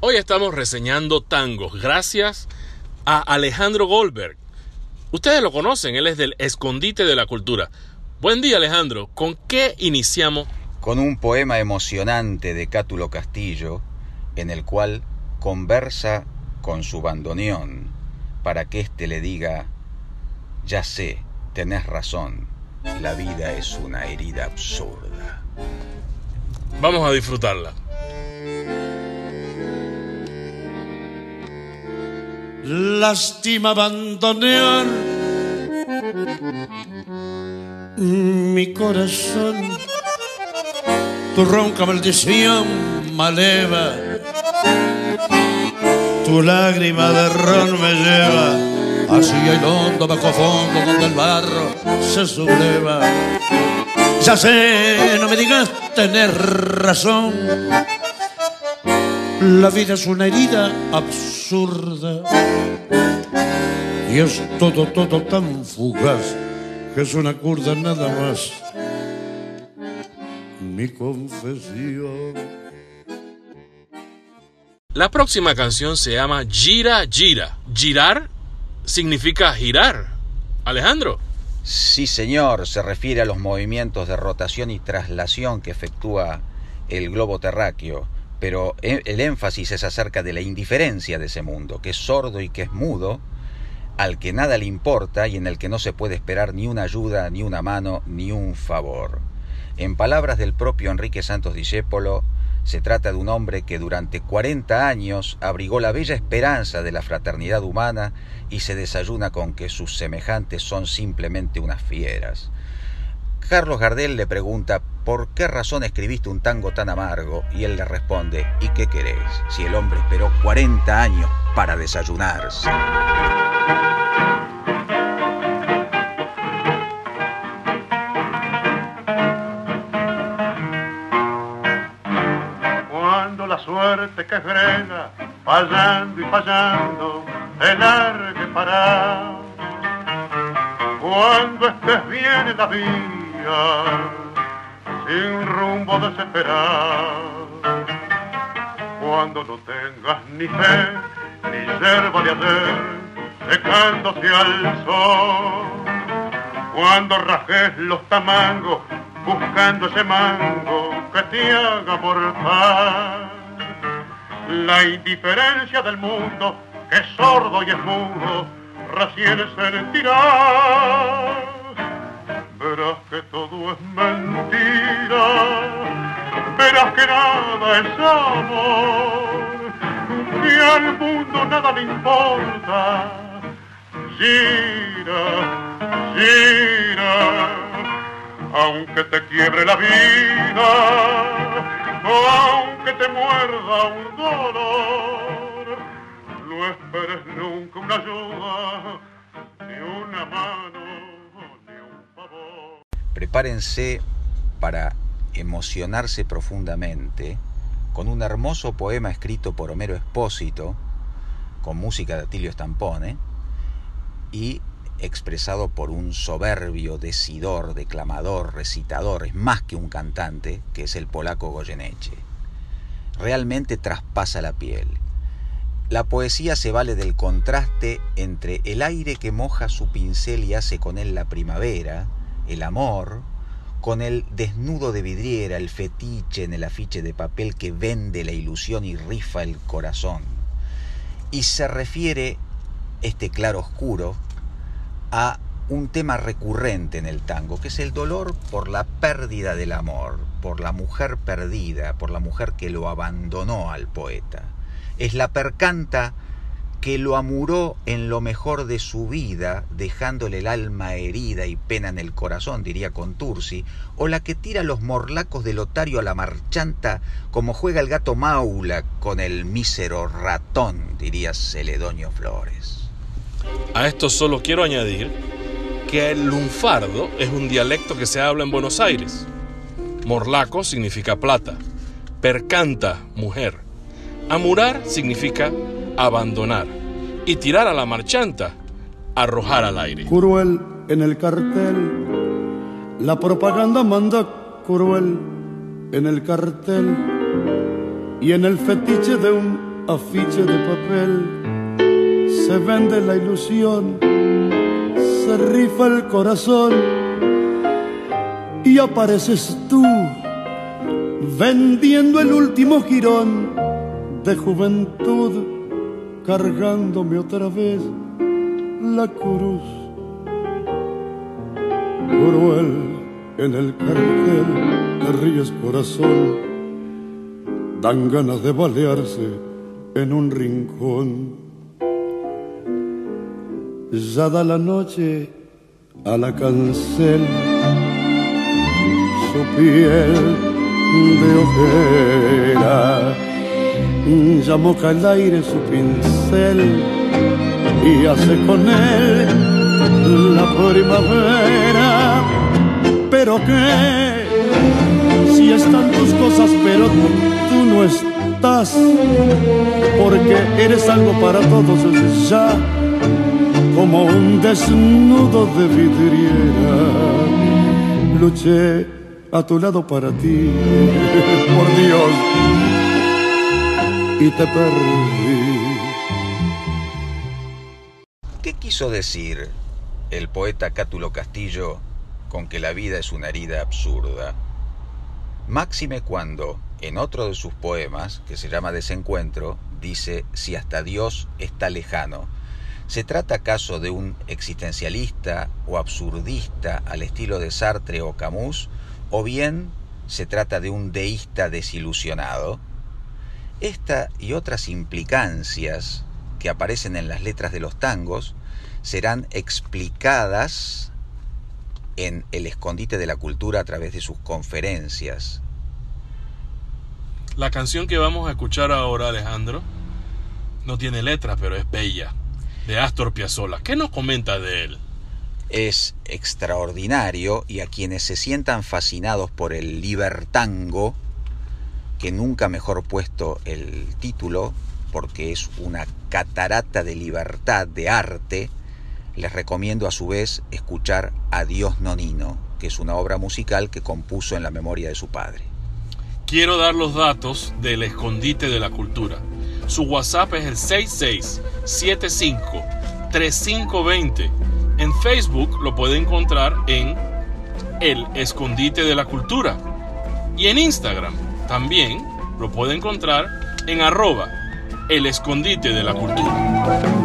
Hoy estamos reseñando tangos gracias a Alejandro Goldberg. Ustedes lo conocen, él es del Escondite de la Cultura. Buen día Alejandro, ¿con qué iniciamos? Con un poema emocionante de Cátulo Castillo, en el cual conversa con su bandoneón para que éste le diga, ya sé, tenés razón, la vida es una herida absurda. Vamos a disfrutarla. Lástima abandonar mi corazón. Tu ronca maldición maleva, tu lágrima de ron me lleva hacia el hondo bajo fondo donde el barro se subleva. Ya sé, no me digas tener razón la vida es una herida absurda y es todo, todo tan fugaz que es una curda nada más. Mi confesión. La próxima canción se llama Gira Gira. Girar significa girar. Alejandro. Sí, señor, se refiere a los movimientos de rotación y traslación que efectúa el globo terráqueo pero e, el énfasis es acerca de la indiferencia de ese mundo, que es sordo y que es mudo, al que nada le importa y en el que no se puede esperar ni una ayuda, ni una mano, ni un favor. En palabras del propio Enrique Santos Discépolo, se trata de un hombre que durante 40 años abrigó la bella esperanza de la fraternidad humana y se desayuna con que sus semejantes son simplemente unas fieras. Carlos Gardel le pregunta ¿por qué razón escribiste un tango tan amargo? Y él le responde, ¿y qué querés? Si el hombre esperó 40 años para desayunarse. Cuando la suerte que frena, fallando y fallando, el largue para. Cuando estés bien en la vida, sin rumbo desesperado. Cuando no tengas ni fe, ni yerba de hacer, secándose al sol. Cuando rajes los tamangos, buscando ese mango que te haga mortal. La indiferencia del mundo, que es sordo y es mudo, recién sentirá verás que todo es mentira, verás que nada es amor, que al mundo nada le importa. Gira, gira, aunque te quiebre la vida, aunque te muerda un dolor, no esperes nunca una ayuda ni una mano prepárense para emocionarse profundamente con un hermoso poema escrito por Homero Espósito, con música de Atilio Stampone, y expresado por un soberbio decidor, declamador, recitador, es más que un cantante, que es el polaco Goyeneche. Realmente traspasa la piel. La poesía se vale del contraste entre el aire que moja su pincel y hace con él la primavera, el amor, con el desnudo de vidriera, el fetiche en el afiche de papel que vende la ilusión y rifa el corazón. Y se refiere este claro oscuro a un tema recurrente en el tango, que es el dolor por la pérdida del amor, por la mujer perdida, por la mujer que lo abandonó al poeta. Es la percanta que lo amuró en lo mejor de su vida, dejándole el alma herida y pena en el corazón, diría Contursi, o la que tira los morlacos del otario a la marchanta como juega el gato maula con el mísero ratón, diría Celedonio Flores. A esto solo quiero añadir que el lunfardo es un dialecto que se habla en Buenos Aires. Morlaco significa plata, percanta, mujer. Amurar significa abandonar y tirar a la marchanta, arrojar al aire. Cruel en el cartel, la propaganda manda cruel en el cartel y en el fetiche de un afiche de papel, se vende la ilusión, se rifa el corazón y apareces tú vendiendo el último jirón de juventud, cargándome otra vez la cruz. Cruel en el cartel, te ríes corazón, dan ganas de balearse en un rincón. Ya da la noche a la cancel su piel de ojera. Ya moca el aire su pincel y hace con él la primavera. Pero que si están tus cosas, pero tú no estás, porque eres algo para todos ya, como un desnudo de vidriera. Luché a tu lado para ti, por Dios, ¿Qué quiso decir el poeta Cátulo Castillo con que la vida es una herida absurda? Máxime cuando, en otro de sus poemas, que se llama Desencuentro, dice, si hasta Dios está lejano. ¿Se trata acaso de un existencialista o absurdista al estilo de Sartre o Camus? o bien se trata de un deísta desilusionado, esta y otras implicancias que aparecen en las letras de los tangos serán explicadas en el escondite de la cultura a través de sus conferencias. La canción que vamos a escuchar ahora, Alejandro, no tiene letra, pero es bella, de Astor Piazzolla. ¿Qué nos comenta de él? es extraordinario y a quienes se sientan fascinados por el libertango, que nunca mejor puesto el título, porque es una catarata de libertad, de arte, les recomiendo a su vez escuchar Adiós Nonino, que es una obra musical que compuso en la memoria de su padre. Quiero dar los datos del escondite de la cultura. Su WhatsApp es el 6675 3520 en Facebook lo puede encontrar en El Escondite de la Cultura. Y en Instagram también lo puede encontrar en arroba El Escondite de la Cultura.